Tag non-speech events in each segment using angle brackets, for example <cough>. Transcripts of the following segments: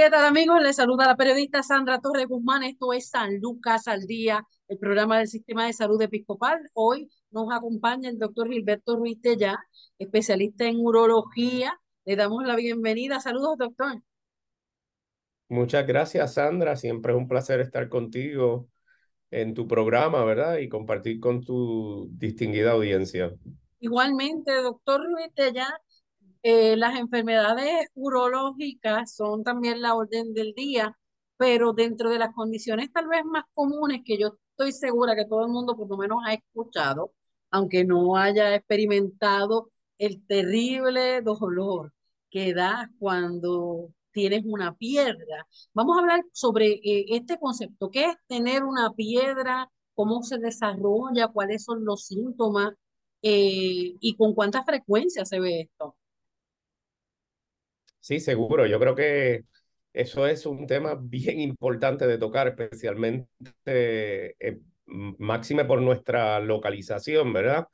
¿Qué tal amigos? Les saluda la periodista Sandra Torres Guzmán. Esto es San Lucas al Día, el programa del Sistema de Salud Episcopal. Hoy nos acompaña el doctor Gilberto Ruiz Ya, especialista en urología. Le damos la bienvenida. Saludos, doctor. Muchas gracias, Sandra. Siempre es un placer estar contigo en tu programa, ¿verdad? Y compartir con tu distinguida audiencia. Igualmente, doctor Ruiz Ya, eh, las enfermedades urológicas son también la orden del día, pero dentro de las condiciones tal vez más comunes que yo estoy segura que todo el mundo por lo menos ha escuchado, aunque no haya experimentado el terrible dolor que da cuando tienes una piedra. Vamos a hablar sobre eh, este concepto, ¿qué es tener una piedra? ¿Cómo se desarrolla? ¿Cuáles son los síntomas? Eh, ¿Y con cuánta frecuencia se ve esto? Sí, seguro. Yo creo que eso es un tema bien importante de tocar, especialmente eh, máxime por nuestra localización, ¿verdad?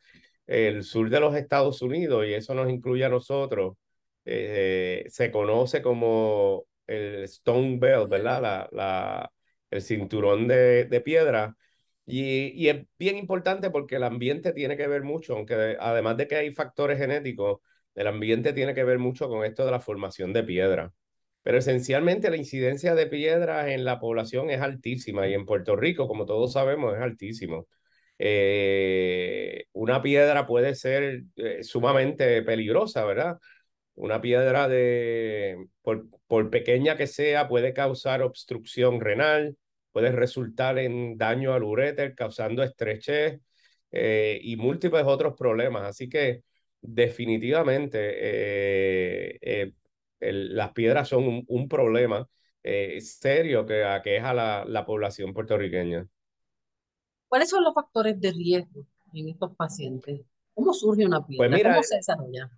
El sur de los Estados Unidos, y eso nos incluye a nosotros, eh, se conoce como el Stone Belt, ¿verdad? La, la, el cinturón de, de piedra. Y, y, es bien importante porque el ambiente tiene que ver mucho, aunque además de que hay factores genéticos, el ambiente tiene que ver mucho con esto de la formación de piedra. Pero esencialmente la incidencia de piedras en la población es altísima y en Puerto Rico, como todos sabemos, es altísimo. Eh, una piedra puede ser eh, sumamente peligrosa, ¿verdad? Una piedra de, por, por, pequeña que sea, puede causar obstrucción renal, puede resultar en daño al uréter, causando estrechez eh, y múltiples otros problemas. Así que definitivamente eh, eh, las piedras son un, problema eh, serio que aqueja a la, la población puertorriqueña. ¿Cuáles son los factores de riesgo en estos pacientes? ¿Cómo surge una piedra? Pues ¿Cómo se desarrolla?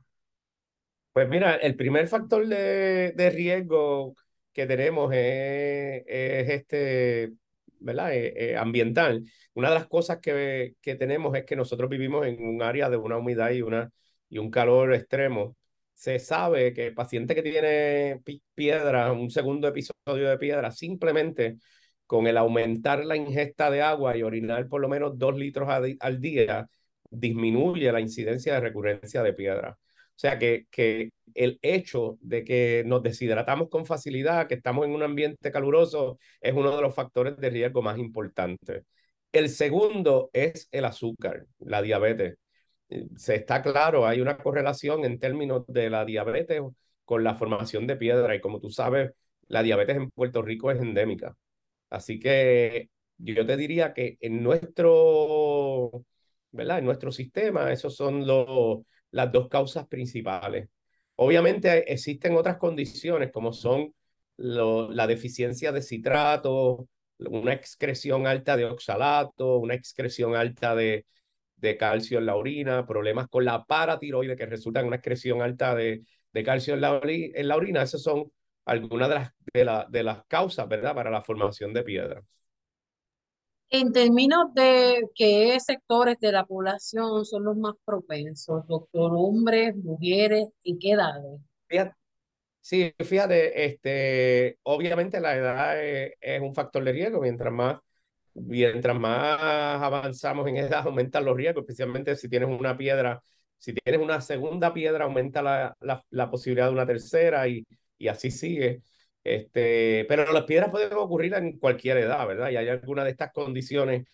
Pues mira, el primer factor de, de riesgo que tenemos es, es este, ¿verdad? ambiental. Una de las cosas que, que tenemos es que nosotros vivimos en un área de una humedad y una y un calor extremo, se sabe que el paciente que tiene piedra, un segundo episodio de piedra, simplemente con el aumentar la ingesta de agua y orinar por lo menos dos litros al día, disminuye la incidencia de recurrencia de piedra. O sea que, que el hecho de que nos deshidratamos con facilidad, que estamos en un ambiente caluroso, es uno de los factores de riesgo más importantes. El segundo es el azúcar, la diabetes se está claro, hay una correlación en términos de la diabetes con la formación de piedra y como tú sabes, la diabetes en Puerto Rico es endémica. Así que yo te diría que en nuestro, ¿verdad? En nuestro sistema, esas son los, las dos causas principales. Obviamente existen otras condiciones como son la deficiencia de citrato, una excreción alta de oxalato, una excreción alta de, de calcio en la orina, problemas con la paratiroide que resultan en una excreción alta de, de calcio en la, en la, orina. Esas son algunas de las, de, la, de las causas, ¿verdad?, para la formación de piedras. En términos de qué sectores de la población son los más propensos, doctor, hombres, mujeres, ¿en qué edades? sí, fíjate, este, obviamente la edad es, es, un factor de riesgo, mientras más mientras más avanzamos en edad, <laughs> aumentan los riesgos, especialmente si tienes una piedra, si tienes una segunda piedra, aumenta la, la, posibilidad de una tercera y, y así sigue. Este, pero las piedras pueden ocurrir en cualquier edad, ¿verdad? Y hay algunas de estas condiciones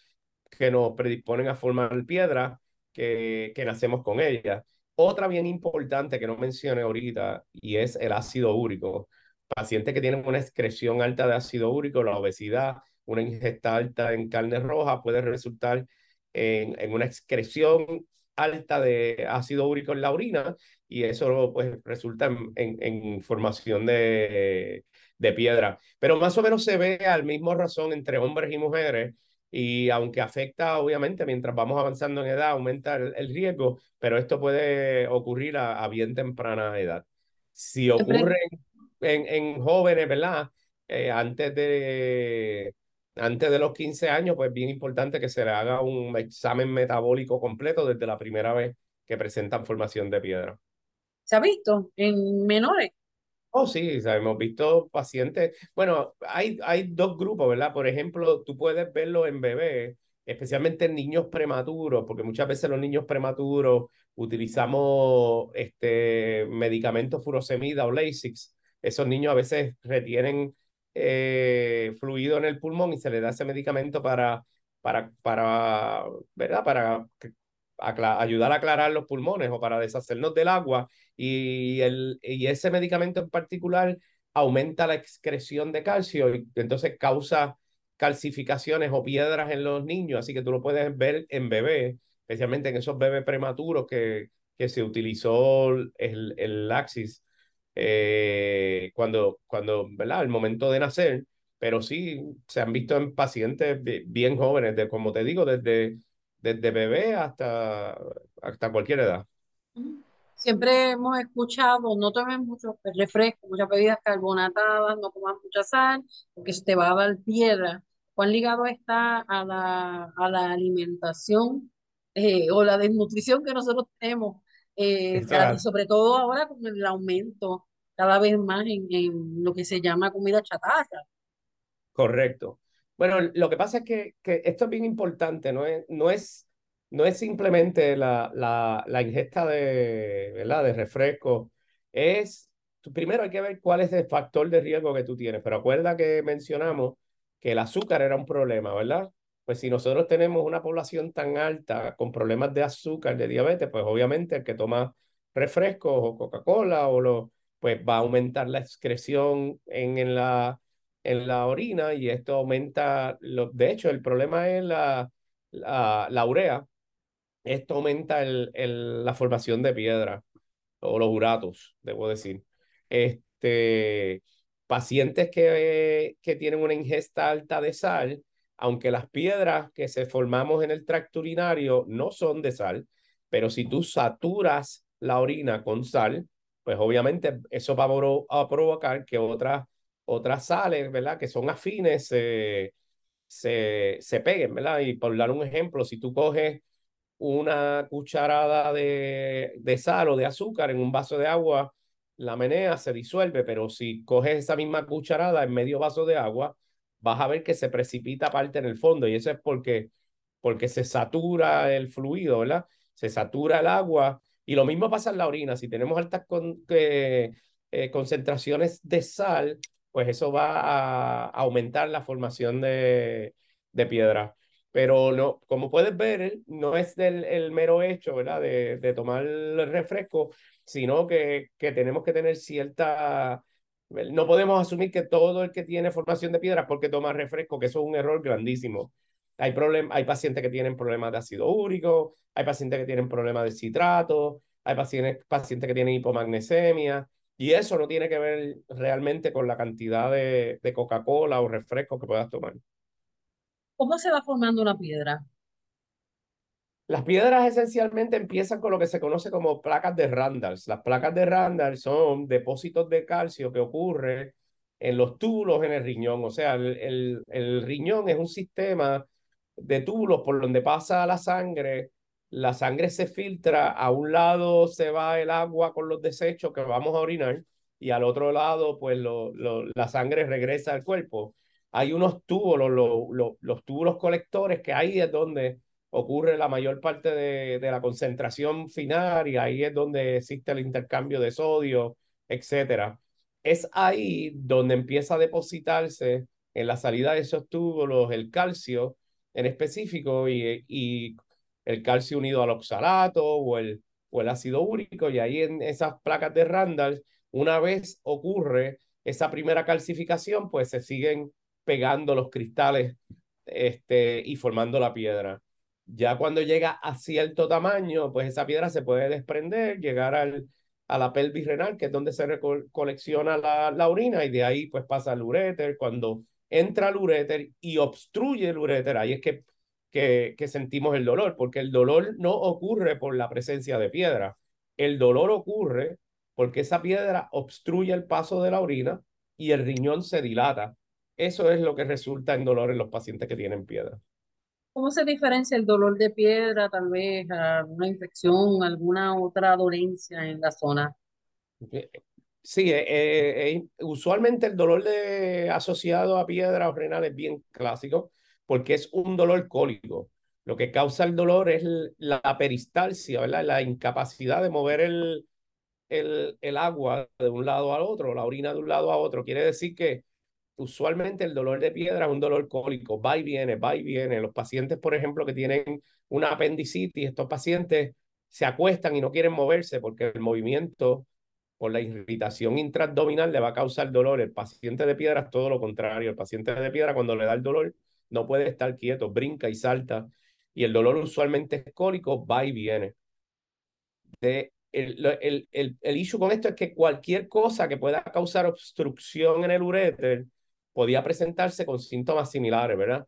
que nos predisponen a formar piedras que, que nacemos con ellas. Otra bien importante que no mencioné ahorita y es el ácido úrico. Pacientes que tienen una excreción alta de ácido úrico, la obesidad, una ingesta alta en carne roja puede resultar en, en una excreción alta de ácido úrico en la orina y eso pues resulta en, en, formación de, de piedra. Pero más o menos se ve al mismo razón entre hombres y mujeres y aunque afecta, obviamente, mientras vamos avanzando en edad, aumenta el, riesgo, pero esto puede ocurrir a, bien temprana edad. Si ocurre en, en jóvenes, ¿verdad? Eh, antes, de, antes de los 15 años, pues bien importante que se le haga un examen metabólico completo desde la primera vez que presentan formación de piedra. ¿Se ha visto en menores? Oh, sí, hemos visto pacientes. Bueno, hay, hay dos grupos, ¿verdad? Por ejemplo, tú puedes verlo en bebés, especialmente en niños prematuros, porque muchas veces los niños prematuros utilizamos este, medicamentos furosemida o Lasix. Esos niños a veces retienen eh, fluido en el pulmón y se le da ese medicamento para, para, para, ¿verdad? Para ayudar a aclarar los pulmones o para deshacernos del agua. Y, el, y ese medicamento en particular aumenta la excreción de calcio y entonces causa calcificaciones o piedras en los niños. Así que tú lo puedes ver en bebés, especialmente en esos bebés prematuros que, que se utilizó el, el laxis eh, cuando, cuando, ¿verdad? El momento de nacer, pero sí se han visto en pacientes bien jóvenes, de, como te digo, desde, desde bebé hasta, hasta cualquier edad. Siempre hemos escuchado, no tomen mucho refresco, muchas bebidas carbonatadas, no comas mucha sal, porque se te va a dar piedra. ¿Cuán ligado está a la, a la alimentación eh, o la desnutrición que nosotros tenemos eh, sobre todo ahora con el aumento cada vez más en, en, lo que se llama comida chatarra. Correcto. Bueno, lo que pasa es que, que esto es bien importante, no es, no es, no es simplemente la, la, la ingesta de, ¿verdad? de refresco, es, primero hay que ver cuál es el factor de riesgo que tú tienes, pero acuerda que mencionamos que el azúcar era un problema, ¿verdad? Pues si nosotros tenemos una población tan alta con problemas de azúcar, de diabetes, pues obviamente el que toma refrescos o Coca-Cola o lo, pues va a aumentar la excreción en, en, la, en la orina y esto aumenta, lo, de hecho el problema es la, la, la urea, esto aumenta el, el, la formación de piedra o los uratos, debo decir. Este, pacientes que, que tienen una ingesta alta de sal, aunque las piedras que se formamos en el tracto urinario no son de sal, pero si tú saturas la orina con sal, pues obviamente eso va a provocar que otras, otras sales, ¿verdad? Que son afines, se, se, se peguen, ¿verdad? Y por dar un ejemplo, si tú coges una cucharada de, de sal o de azúcar en un vaso de agua, la menea se disuelve, pero si coges esa misma cucharada en medio vaso de agua, vas a ver que se precipita parte en el fondo y eso es porque, porque se satura el fluido, ¿verdad? Se satura el agua y lo mismo pasa en la orina. Si tenemos altas con, eh, concentraciones de sal, pues eso va a aumentar la formación de, de piedra. Pero no, como puedes ver, no es del, el mero hecho, ¿verdad? De, de tomar el refresco, sino que, que tenemos que tener cierta no podemos asumir que todo el que tiene formación de piedra porque toma refresco, que eso es un error grandísimo. Hay, hay pacientes que tienen problemas de ácido úrico, hay pacientes que tienen problemas de citrato, hay pacientes, pacientes que tienen hipomagnesemia, y eso no tiene que ver realmente con la cantidad de, de Coca-Cola o refresco que puedas tomar. ¿Cómo se va formando una piedra? Las piedras esencialmente empiezan con lo que se conoce como placas de Randall. Las placas de Randall son depósitos de calcio que ocurren en los túbulos en el riñón. O sea, el, el, riñón es un sistema de túbulos por donde pasa la sangre. La sangre se filtra, a un lado se va el agua con los desechos que vamos a orinar y al otro lado, pues lo, la sangre regresa al cuerpo. Hay unos túbulos, los túbulos colectores, que ahí es donde ocurre la mayor parte de, de, la concentración final y ahí es donde existe el intercambio de sodio, etcétera. Es ahí donde empieza a depositarse en la salida de esos túbulos el calcio en específico y, y el calcio unido al oxalato o el, o el ácido úrico y ahí en esas placas de Randall, una vez ocurre esa primera calcificación, pues se siguen pegando los cristales este, y formando la piedra. Ya cuando llega a cierto tamaño, pues esa piedra se puede desprender, llegar al, a la pelvis renal, que es donde se colecciona la, la, orina, y de ahí pues pasa al uréter. Cuando entra al uréter y obstruye el uréter, ahí es que, que, que sentimos el dolor, porque el dolor no ocurre por la presencia de piedra. El dolor ocurre porque esa piedra obstruye el paso de la orina y el riñón se dilata. Eso es lo que resulta en dolor en los pacientes que tienen piedra. ¿Cómo se diferencia el dolor de piedra, tal vez alguna infección, alguna otra dolencia en la zona? Sí, eh, eh, eh, usualmente el dolor de, asociado a piedra o renal es bien clásico porque es un dolor cólico. Lo que causa el dolor es la peristalsia, ¿verdad? La incapacidad de mover el, el, el agua de un lado al otro, la orina de un lado a otro. Quiere decir que usualmente el dolor de piedra es un dolor cólico, va y viene, va y viene. Los pacientes, por ejemplo, que tienen una apendicitis, estos pacientes se acuestan y no quieren moverse porque el movimiento por la irritación intraabdominal le va a causar dolor. El paciente de piedra es todo lo contrario. El paciente de piedra cuando le da el dolor no puede estar quieto, brinca y salta. Y el dolor usualmente es cólico, va y viene. De el, el, el, el issue con esto es que cualquier cosa que pueda causar obstrucción en el uréter podía presentarse con síntomas similares, ¿verdad?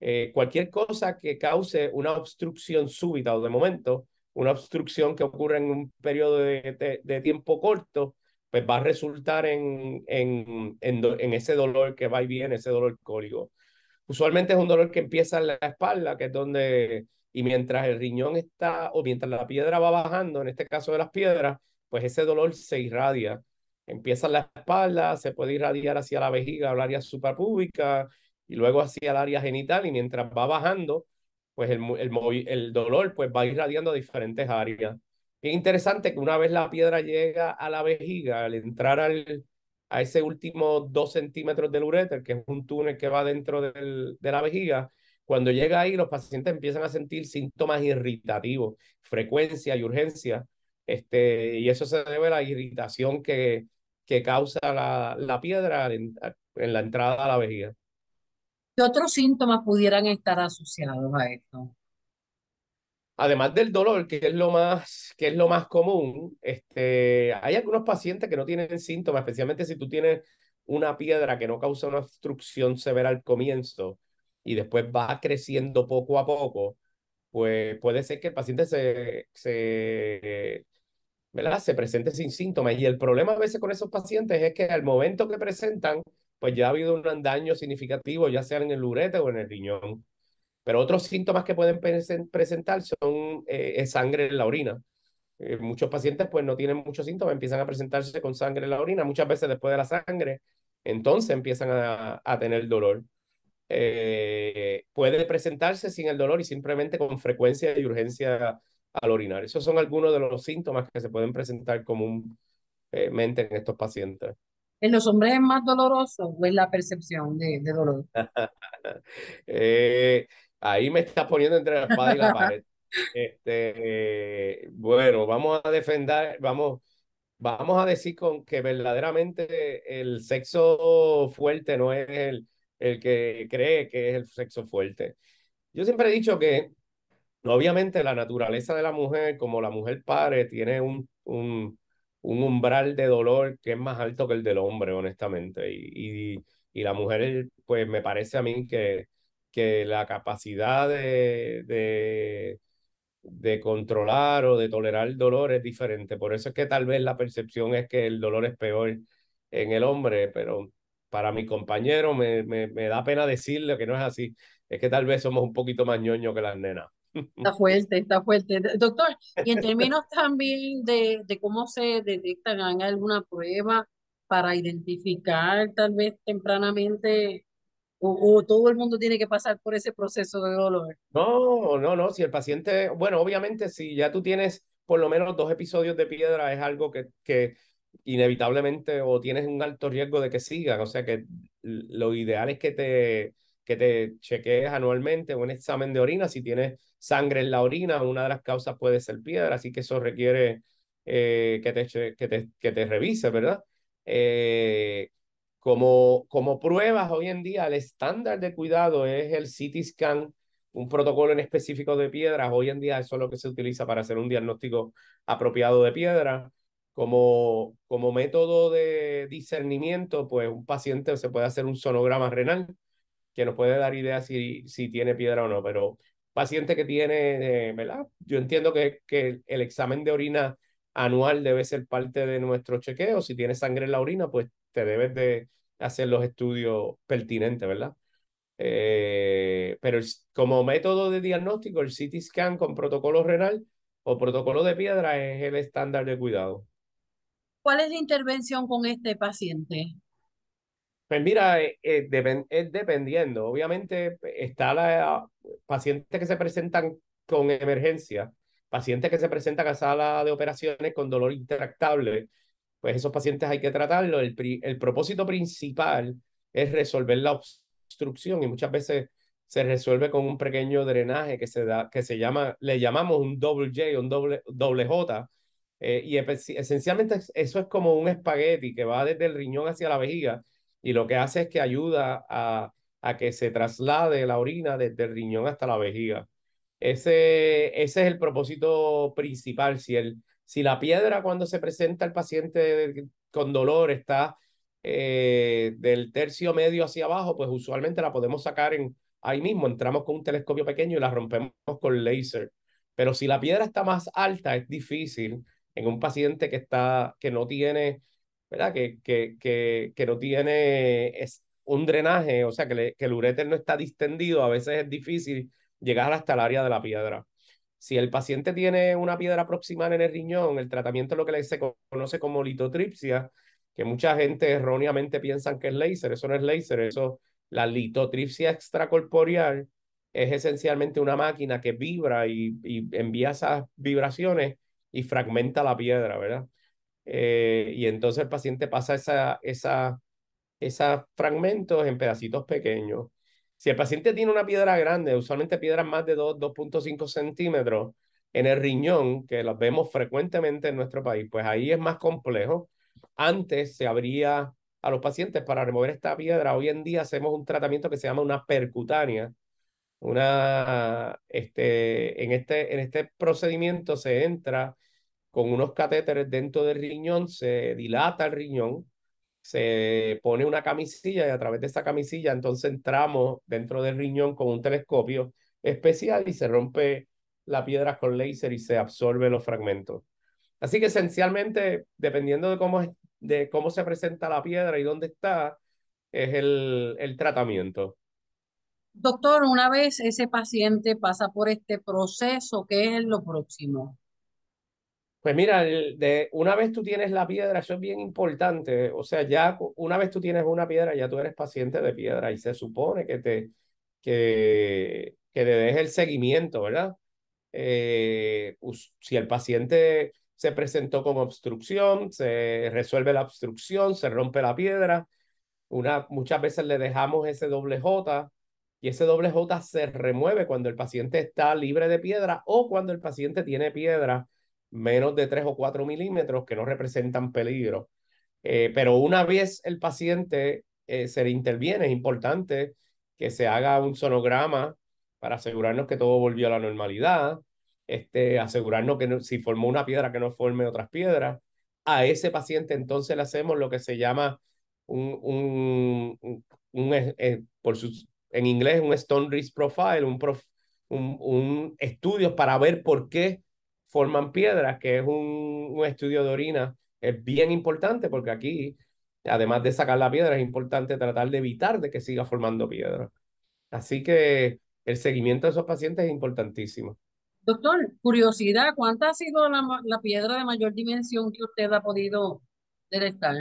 Eh, cualquier cosa que cause una obstrucción súbita o de momento, una obstrucción que ocurre en un periodo de, de, tiempo corto, pues va a resultar en, en, en, en, ese dolor que va y viene, ese dolor cólico. Usualmente es un dolor que empieza en la espalda, que es donde, y mientras el riñón está, o mientras la piedra va bajando, en este caso de las piedras, pues ese dolor se irradia empieza en la espalda, se puede irradiar hacia la vejiga al área suprapúbica y luego hacia el área genital y mientras va bajando, pues el, el, el dolor pues va irradiando a diferentes áreas. Es interesante que una vez la piedra llega a la vejiga, al entrar al, a ese último dos centímetros del uréter, que es un túnel que va dentro del, de la vejiga, cuando llega ahí los pacientes empiezan a sentir síntomas irritativos, frecuencia y urgencia, este, y eso se debe a la irritación que, que causa la, la piedra en, en, la entrada a la vejiga. ¿Qué otros síntomas pudieran estar asociados a esto? Además del dolor, que es lo más, que es lo más común, este, hay algunos pacientes que no tienen síntomas, especialmente si tú tienes una piedra que no causa una obstrucción severa al comienzo y después va creciendo poco a poco, pues puede ser que el paciente se, se ¿verdad? Se presente sin síntomas. Y el problema a veces con esos pacientes es que al momento que presentan, pues ya ha habido un daño significativo, ya sea en el urete o en el riñón. Pero otros síntomas que pueden presentar son eh, sangre en la orina. Eh, muchos pacientes pues no tienen muchos síntomas, empiezan a presentarse con sangre en la orina, muchas veces después de la sangre, entonces empiezan a, a tener dolor. Eh, puede presentarse sin el dolor y simplemente con frecuencia y urgencia al orinar. Esos son algunos de los síntomas que se pueden presentar comúnmente en estos pacientes. ¿En los hombres es más doloroso o es la percepción de, de dolor? <laughs> eh, ahí me está poniendo entre la espada y la pared. <laughs> Este, bueno, vamos a defender, vamos, vamos a decir con que verdaderamente el sexo fuerte no es el, el que cree que es el sexo fuerte. Yo siempre he dicho que Obviamente la naturaleza de la mujer, como la mujer padre, tiene un, un, umbral de dolor que es más alto que el del hombre, honestamente. Y, y, la mujer, pues me parece a mí que, que la capacidad de, de, de controlar o de tolerar el dolor es diferente. Por eso es que tal vez la percepción es que el dolor es peor en el hombre, pero para mi compañero me, me, me da pena decirle que no es así. Es que tal vez somos un poquito más ñoños que las nenas. Está <laughs> fuerte, está fuerte. Doctor, y en términos también de, de cómo se detectan, ¿hay alguna prueba para identificar tal vez tempranamente o, o, todo el mundo tiene que pasar por ese proceso de dolor? No, no, no. Si el paciente, bueno, obviamente si ya tú tienes por lo menos dos episodios de piedra, es algo que, que inevitablemente o tienes un alto riesgo de que sigan. O sea que lo ideal es que te que te chequees anualmente un examen de orina. Si tienes sangre en la orina, una de las causas puede ser piedra, así que eso requiere eh, que, te, que, te, que te revise, ¿verdad? Eh, Como, como pruebas hoy en día, el estándar de cuidado es el CT scan, un protocolo en específico de piedras. Hoy en día eso es lo que se utiliza para hacer un diagnóstico apropiado de piedra. Como, como método de discernimiento, pues un paciente se puede hacer un sonograma renal que nos puede dar idea si, si tiene piedra o no, pero paciente que tiene, eh, ¿verdad? Yo entiendo que, que el examen de orina anual debe ser parte de nuestro chequeo. Si tienes sangre en la orina, pues te debes de hacer los estudios pertinentes, ¿verdad? Eh, pero como método de diagnóstico, el CT scan con protocolo renal o protocolo de piedra es el estándar de cuidado. ¿Cuál es la intervención con este paciente? Pues mira, eh, eh, es dependiendo. Obviamente está la pacientes que se presentan con emergencia, pacientes que se presentan a sala de operaciones con dolor intractable, pues esos pacientes hay que tratarlo. El, el propósito principal es resolver la obstrucción y muchas veces se resuelve con un pequeño drenaje que se da, que se llama, le llamamos un doble J, un doble, doble J, eh, y esencialmente eso es como un espagueti que va desde el riñón hacia la vejiga y lo que hace es que ayuda a, a que se traslade la orina desde el riñón hasta la vejiga. Ese, ese es el propósito principal. Si, el, si la piedra cuando se presenta el paciente con dolor está eh, del tercio medio hacia abajo, pues usualmente la podemos sacar en, ahí mismo. Entramos con un telescopio pequeño y la rompemos con láser. Pero si la piedra está más alta, es difícil en un paciente que, está, que no tiene ¿verdad? Que, que, que, que no tiene es un drenaje, o sea, que, que el uréter no está distendido, a veces es difícil llegar hasta el área de la piedra. Si el paciente tiene una piedra proximal en el riñón, el tratamiento es lo que se conoce como litotripsia, que mucha gente erróneamente piensan que es láser, eso no es láser, eso, la litotripsia extracorporeal es esencialmente una máquina que vibra y, y envía esas vibraciones y fragmenta la piedra, ¿verdad? Eh, y entonces el paciente pasa esa, esa, esos fragmentos en pedacitos pequeños. Si el paciente tiene una piedra grande, usualmente piedras más de 2.5 centímetros en el riñón, que las vemos frecuentemente en nuestro país, pues ahí es más complejo. Antes se abría a los pacientes para remover esta piedra. Hoy en día hacemos un tratamiento que se llama una percutánea. Una, este, en, este, en este procedimiento se entra con unos catéteres dentro del riñón, se dilata el riñón, se pone una camisilla y a través de esa camisilla entonces entramos dentro del riñón con un telescopio especial y se rompe la piedra con láser y se absorbe los fragmentos. Así que esencialmente, dependiendo de cómo, de cómo se presenta la piedra y dónde está, es el, el tratamiento. Doctor, una vez ese paciente pasa por este proceso, ¿qué es lo próximo? Pues mira, de, una vez tú tienes la piedra, eso es bien importante. O sea, ya una vez tú tienes una piedra, ya tú eres paciente de piedra y se supone que te que, que le des el seguimiento, ¿verdad? Eh, si el paciente se presentó con obstrucción, se resuelve la obstrucción, se rompe la piedra. Una, muchas veces le dejamos ese doble J y ese doble J se remueve cuando el paciente está libre de piedra o cuando el paciente tiene piedra menos de 3 o 4 milímetros que no representan peligro. Eh, pero una vez el paciente eh, se le interviene, es importante que se haga un sonograma para asegurarnos que todo volvió a la normalidad, este, asegurarnos que si formó una piedra que no forme otras piedras. A ese paciente entonces le hacemos lo que se llama un, un, un, eh, por sus, en inglés un Stone Risk Profile, un, prof, un, un estudio para ver por qué forman piedras, que es un, un estudio de orina, es bien importante porque aquí, además de sacar la piedra, es importante tratar de evitar de que siga formando piedra. Así que el seguimiento de esos pacientes es importantísimo. Doctor, curiosidad, ¿cuánta ha sido la, la piedra de mayor dimensión que usted ha podido detectar?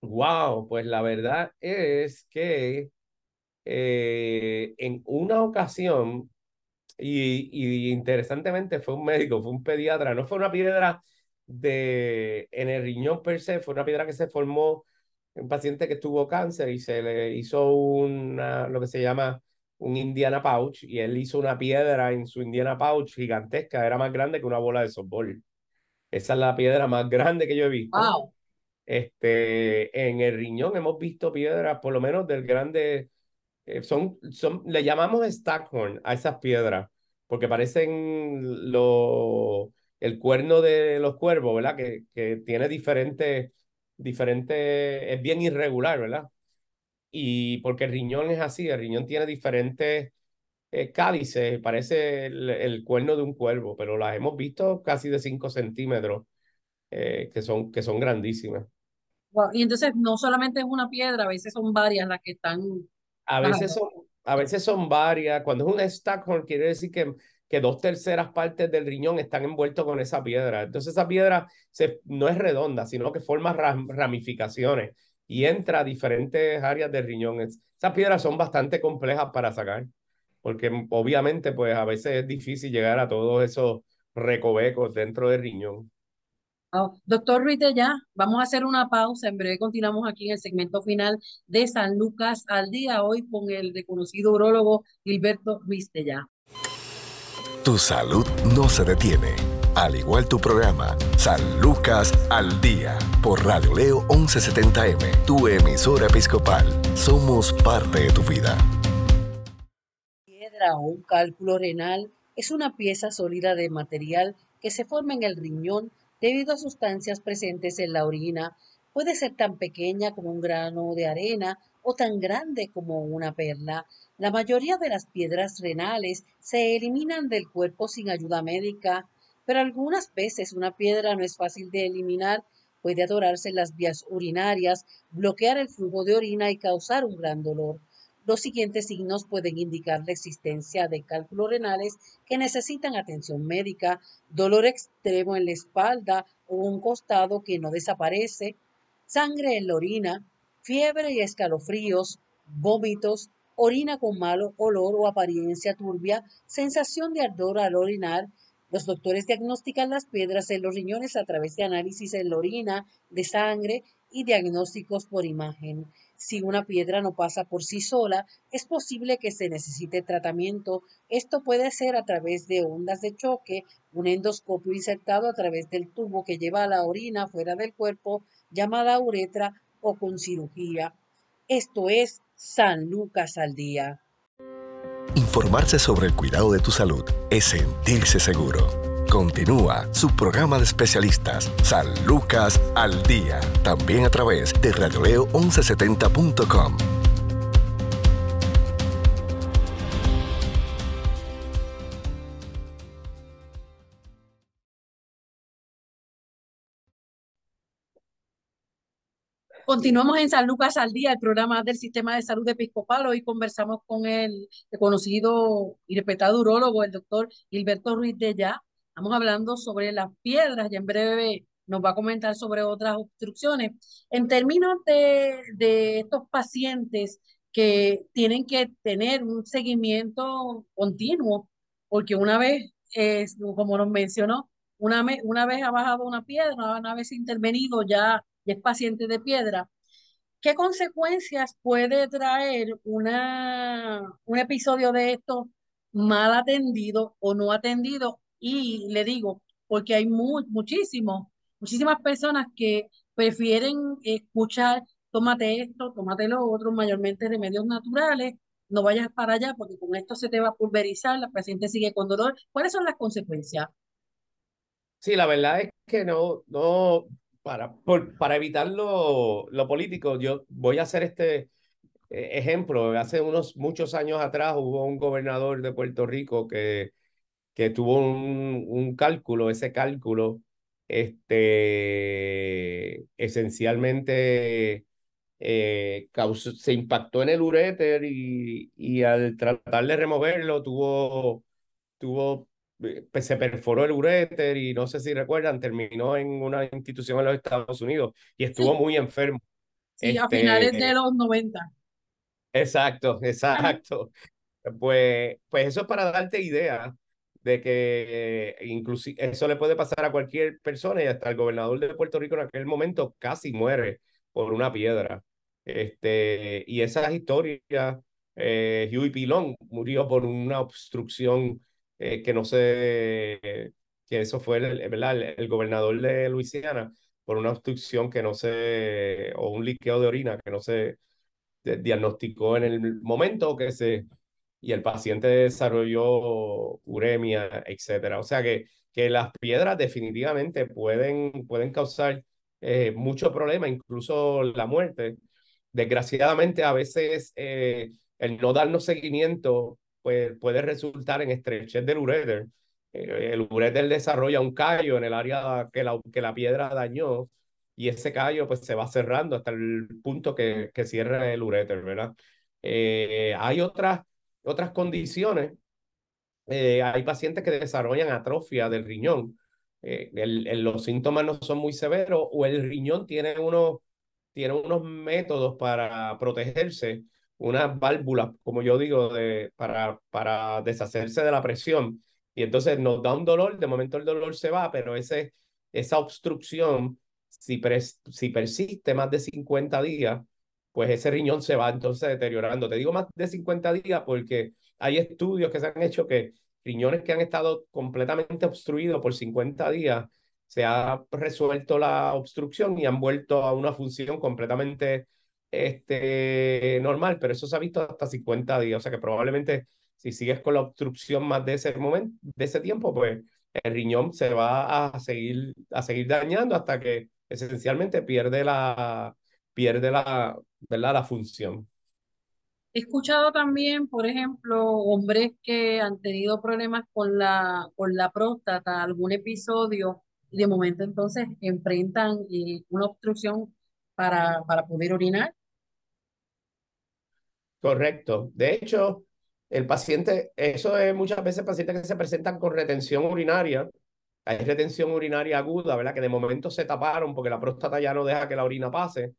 Wow, pues la verdad es que eh, en una ocasión y, interesantemente fue un médico, fue un pediatra, no fue una piedra de, en el riñón per se, fue una piedra que se formó en un paciente que tuvo cáncer y se le hizo una, lo que se llama un Indiana Pouch y él hizo una piedra en su Indiana Pouch gigantesca, era más grande que una bola de softball. Esa es la piedra más grande que yo he visto. Wow. Este, en el riñón hemos visto piedras, por lo menos del grande, eh, son, son, le llamamos stackhorn a esas piedras, porque parecen lo, el cuerno de los cuervos, ¿verdad? Que, que tiene diferentes, diferentes, es bien irregular, ¿verdad? Y porque el riñón es así, el riñón tiene diferentes eh, cálices, parece el, el, cuerno de un cuervo, pero las hemos visto casi de 5 centímetros, eh, que, son, que son grandísimas. Wow. Y entonces no solamente es una piedra, a veces son varias las que están. A veces son, a veces son varias. Cuando es un stackhorn, quiere decir que, que dos terceras partes del riñón están envueltos con esa piedra. Entonces esa piedra no es redonda, sino que forma ram, ramificaciones y entra a diferentes áreas del riñón. Esas piedras son bastante complejas para sacar porque obviamente pues a veces es difícil llegar a todos esos recovecos dentro del riñón. Oh, doctor Ruiz de ya, vamos a hacer una pausa, en breve continuamos aquí en el segmento final de San Lucas al día, hoy con el reconocido urólogo Gilberto Ruiz de ya. Tu salud no se detiene, al igual tu programa San Lucas al día por Radio Leo 1170M, tu emisora episcopal. Somos parte de tu vida o un cálculo renal es una pieza sólida de material que se forma en el riñón debido a sustancias presentes en la orina. Puede ser tan pequeña como un grano de arena o tan grande como una perla. La mayoría de las piedras renales se eliminan del cuerpo sin ayuda médica, pero algunas veces una piedra no es fácil de eliminar, puede atorarse en las vías urinarias, bloquear el flujo de orina y causar un gran dolor. Los siguientes signos pueden indicar la existencia de cálculos renales que necesitan atención médica, dolor extremo en la espalda o un costado que no desaparece, sangre en la orina, fiebre y escalofríos, vómitos, orina con malo olor o apariencia turbia, sensación de ardor al orinar. Los doctores diagnostican las piedras en los riñones a través de análisis en la orina, de sangre y diagnósticos por imagen. Si una piedra no pasa por sí sola, es posible que se necesite tratamiento. Esto puede ser a través de ondas de choque, un endoscopio insertado a través del tubo que lleva la orina fuera del cuerpo, llamada uretra, o con cirugía. Esto es San Lucas al día. Informarse sobre el cuidado de tu salud es sentirse seguro. Continúa su programa de especialistas, San Lucas al Día, también a través de radioleo1170.com. Continuamos en San Lucas al Día, el programa del Sistema de Salud Episcopal. Hoy conversamos con el conocido y respetado urólogo, el doctor Gilberto Ruiz de Ya, Estamos hablando sobre las piedras y en breve nos va a comentar sobre otras obstrucciones. En términos de, de estos pacientes que tienen que tener un seguimiento continuo, porque una vez, como nos mencionó, una, una vez ha bajado una piedra, una vez intervenido ya, ya es paciente de piedra, ¿qué consecuencias puede traer una, un episodio de esto mal atendido o no atendido y le digo, porque hay muchísimos, muchísimas personas que prefieren escuchar, tómate esto, tómate lo otro, mayormente remedios naturales, no vayas para allá porque con esto se te va a pulverizar, la paciente sigue con dolor. ¿Cuáles son las consecuencias? Sí, la verdad es que no, no, para, para evitar lo, lo político, yo voy a hacer este eh, ejemplo. Hace unos muchos años atrás hubo un gobernador de Puerto Rico que que tuvo un, un cálculo, ese cálculo, este, esencialmente eh, causó, se impactó en el uréter y, y al tratar de removerlo tuvo, tuvo, eh, se perforó el uréter y no sé si recuerdan, terminó en una institución en los Estados Unidos y estuvo muy enfermo. Sí, a finales de los 90. Exacto, exacto. Pues, pues eso es para darte idea de que inclusive eso le puede pasar a cualquier persona y hasta el gobernador de Puerto Rico en aquel momento casi muere por una piedra. Este, y esas historias, eh, Huey Pilón murió por una obstrucción eh, que no sé, que eso fue el, ¿verdad? El, gobernador de Luisiana, por una obstrucción que no se, o un liqueo de orina que no se diagnosticó en el momento que se, y el paciente desarrolló uremia, etcétera. O sea que, que las piedras definitivamente pueden, pueden causar eh, mucho problema, incluso la muerte. Desgraciadamente, a veces eh, el no darnos seguimiento pues, puede resultar en estrechez del uréter. Eh, el uréter desarrolla un callo en el área que la, que la piedra dañó y ese callo pues se va cerrando hasta el punto que, que cierra el uréter, ¿verdad? Hay otras, otras condiciones. Eh, hay pacientes que desarrollan atrofia del riñón. El, los síntomas no son muy severos o el riñón tiene unos, tiene unos métodos para protegerse unas válvulas, como yo digo, de, para, para deshacerse de la presión. Y entonces nos da un dolor, de momento el dolor se va, pero ese, esa obstrucción, si, si persiste más de 50 días, pues ese riñón se va entonces deteriorando. Te digo más de 50 días porque hay estudios que se han hecho que riñones que han estado completamente obstruidos por 50 días, se ha resuelto la obstrucción y han vuelto a una función completamente este, normal, pero eso se ha visto hasta 50 días, o sea que probablemente si sigues con la obstrucción más de ese momento, de ese tiempo, pues el riñón se va a seguir, a seguir dañando hasta que esencialmente pierde la, pierde la, ¿verdad? la función. He escuchado también, por ejemplo, hombres que han tenido problemas con la, con la próstata, algún episodio, y de momento entonces enfrentan eh, una obstrucción para, para poder orinar. Correcto. De hecho, el paciente, eso es muchas veces pacientes que se presentan con retención urinaria. Hay retención urinaria aguda, ¿verdad? Que de momento se taparon porque la próstata ya no deja que la orina pase.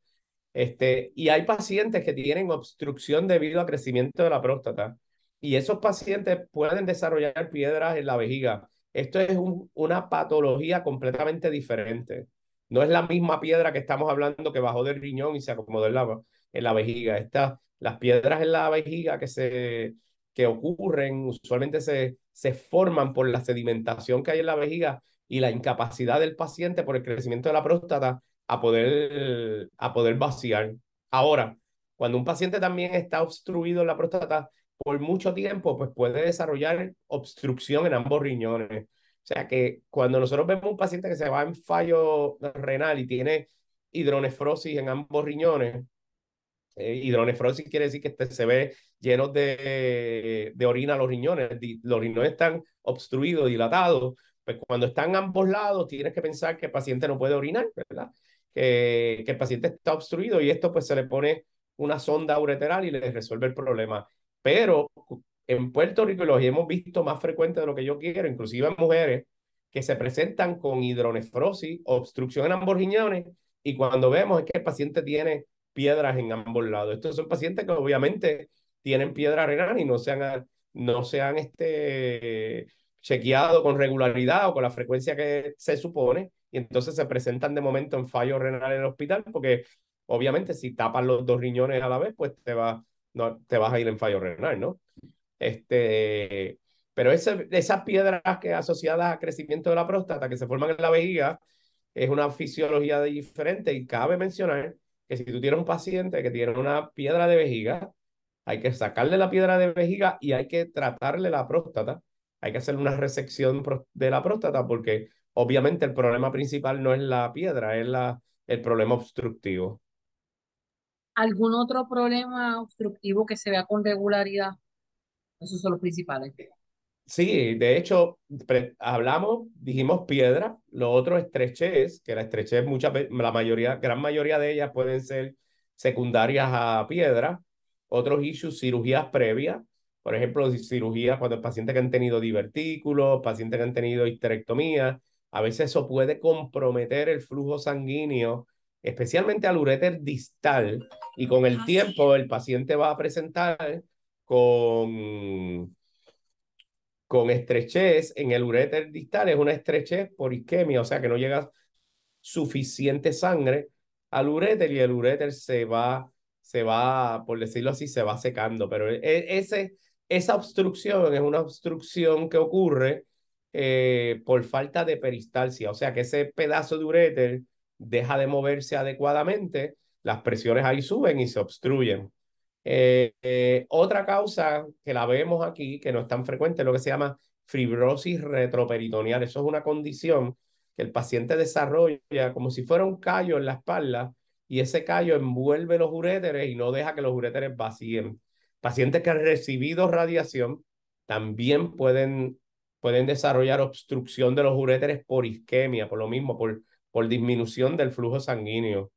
Este, y hay pacientes que tienen obstrucción debido al crecimiento de la próstata. Y esos pacientes pueden desarrollar piedras en la vejiga. Esto es una patología completamente diferente. No es la misma piedra que estamos hablando que bajó del riñón y se acomodó en la, en la vejiga. Esta las piedras en la vejiga que, se, que ocurren usualmente se, se forman por la sedimentación que hay en la vejiga y la incapacidad del paciente por el crecimiento de la próstata a poder, a poder vaciar. Ahora, cuando un paciente también está obstruido en la próstata por mucho tiempo, pues puede desarrollar obstrucción en ambos riñones. O sea que cuando nosotros vemos un paciente que se va en fallo renal y tiene hidronefrosis en ambos riñones, eh, hidronefrosis quiere decir que este, se ve lleno de, de orina los riñones. Los riñones están obstruidos, dilatados. Pues cuando están ambos lados, tienes que pensar que el paciente no puede orinar, ¿verdad? Que, el paciente está obstruido y esto pues se le pone una sonda ureteral y le resuelve el problema. Pero en Puerto Rico, los hemos visto más frecuente de lo que yo quiero, inclusive en mujeres que se presentan con hidronefrosis, obstrucción en ambos riñones, y cuando vemos es que el paciente tiene piedras en ambos lados. Estos son pacientes que obviamente tienen piedra renal y no se han, no se han este, chequeado con regularidad o con la frecuencia que se supone, y entonces se presentan de momento en fallo renal en el hospital, porque obviamente si tapas los dos riñones a la vez, pues te, va, no, te vas a ir en fallo renal, ¿no? Este, pero ese, esas piedras que asociadas a crecimiento de la próstata que se forman en la vejiga es una fisiología diferente y cabe mencionar que si tú tienes un paciente que tiene una piedra de vejiga, hay que sacarle la piedra de vejiga y hay que tratarle la próstata. Hay que hacer una resección de la próstata porque obviamente el problema principal no es la piedra, es la, el problema obstructivo. ¿Algún otro problema obstructivo que se vea con regularidad? Esos son los principales. Sí, de hecho, hablamos, dijimos piedra, lo otro estrechez, que la estrechez, muchas la mayoría, gran mayoría de ellas pueden ser secundarias a piedra. Otros issues, cirugías previas, por ejemplo, cirugías cuando el paciente que han tenido divertículos, pacientes que han tenido histerectomía, a veces eso puede comprometer el flujo sanguíneo, especialmente al uréter distal, y con el ah, tiempo el paciente va a presentar con con estrechez en el uréter distal es una estrechez por isquemia, o sea que no llega suficiente sangre al uréter y el uréter se va, se va, por decirlo así, se va secando. Pero e, ese, esa obstrucción es una obstrucción que ocurre eh, por falta de peristalsia, o sea que ese pedazo de uréter deja de moverse adecuadamente, las presiones ahí suben y se obstruyen. Eh, eh, otra causa que la vemos aquí, que no es tan frecuente, es lo que se llama fibrosis retroperitoneal. Eso es una condición que el paciente desarrolla como si fuera un callo en la espalda y ese callo envuelve los uréteres y no deja que los uréteres vacíen. Pacientes que han recibido radiación también pueden, pueden desarrollar obstrucción de los uréteres por isquemia, por lo mismo, por, por disminución del flujo sanguíneo.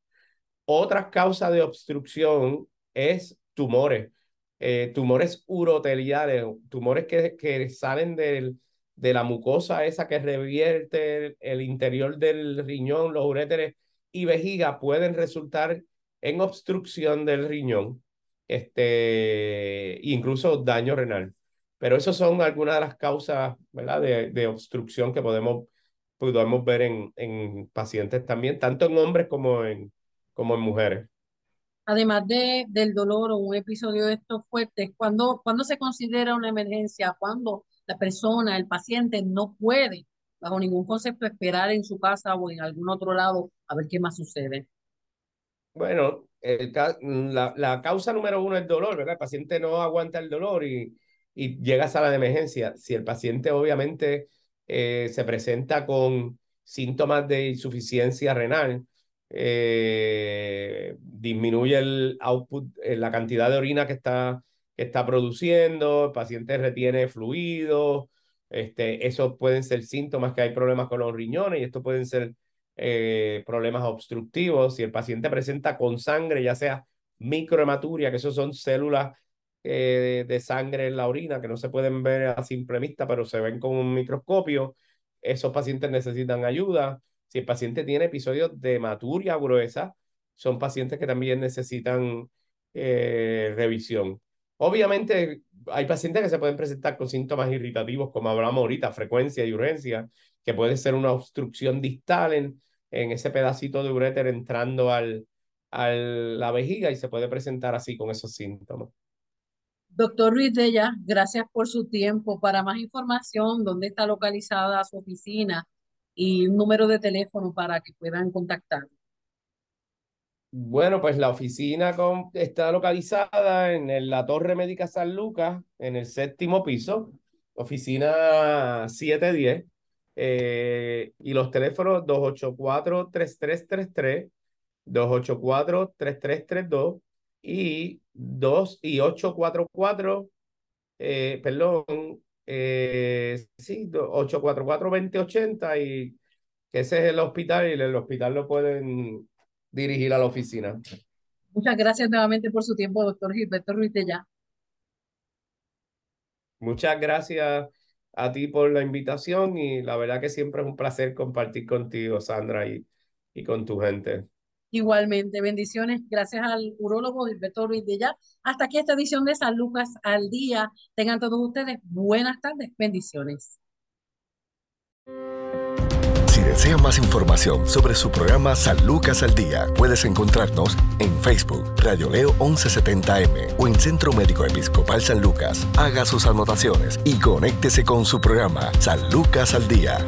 Otra causa de obstrucción es tumores, eh, tumores uroteliales, tumores que, que salen del, de la mucosa esa que revierte el, interior del riñón, los uréteres y vejiga pueden resultar en obstrucción del riñón, este, incluso daño renal. Pero esas son algunas de las causas ¿verdad? De, de obstrucción que podemos, podemos ver en, en pacientes también, tanto en hombres como en, como en mujeres. Además de, del dolor o un episodio de estos fuertes, ¿cuándo, ¿cuándo se considera una emergencia? ¿Cuándo la persona, el paciente, no puede, bajo ningún concepto, esperar en su casa o en algún otro lado a ver qué más sucede? Bueno, el, la, la, causa número uno es el dolor, ¿verdad? El paciente no aguanta el dolor y, y llega a sala de emergencia. Si el paciente obviamente eh, se presenta con síntomas de insuficiencia renal, eh, disminuye el output, eh, la cantidad de orina que está está produciendo, el paciente retiene fluidos, este, esos pueden ser síntomas que hay problemas con los riñones y estos pueden ser problemas obstructivos. Si el paciente presenta con sangre, ya sea microhematuria, que esos son células eh, de sangre en la orina que no se pueden ver a simple vista, pero se ven con un microscopio, esos pacientes necesitan ayuda. Si el paciente tiene episodios de hematuria gruesa, son pacientes que también necesitan eh, revisión. Obviamente hay pacientes que se pueden presentar con síntomas irritativos, como hablamos ahorita, frecuencia y urgencia, que puede ser una obstrucción distal en, en ese pedacito de uréter entrando al, a la vejiga y se puede presentar así con esos síntomas. Doctor Ruiz Della, gracias por su tiempo. Para más información, ¿dónde está localizada su oficina y número de teléfono para que puedan contactar? Bueno, pues la oficina está localizada en la Torre Médica San Lucas, en el séptimo piso, oficina 710, eh, y los teléfonos 284-3333, 284-3332 y 2 y 844, eh, perdón, eh, sí, 844-2080 y que ese es el hospital y el hospital lo pueden dirigir a la oficina. Muchas gracias nuevamente por su tiempo, doctor Gilberto Ruiz de Ya. Muchas gracias a ti por la invitación y la verdad que siempre es un placer compartir contigo, Sandra, y, y con tu gente. Igualmente, bendiciones. Gracias al urólogo Gilberto Ruiz de Ya. Hasta aquí esta edición de San Lucas al día. Tengan todos ustedes buenas tardes. Bendiciones desea más información sobre su programa San Lucas al Día, puedes encontrarnos en Facebook, Radio Leo 1170M o en Centro Médico Episcopal San Lucas. Haga sus anotaciones y conéctese con su programa San Lucas al Día.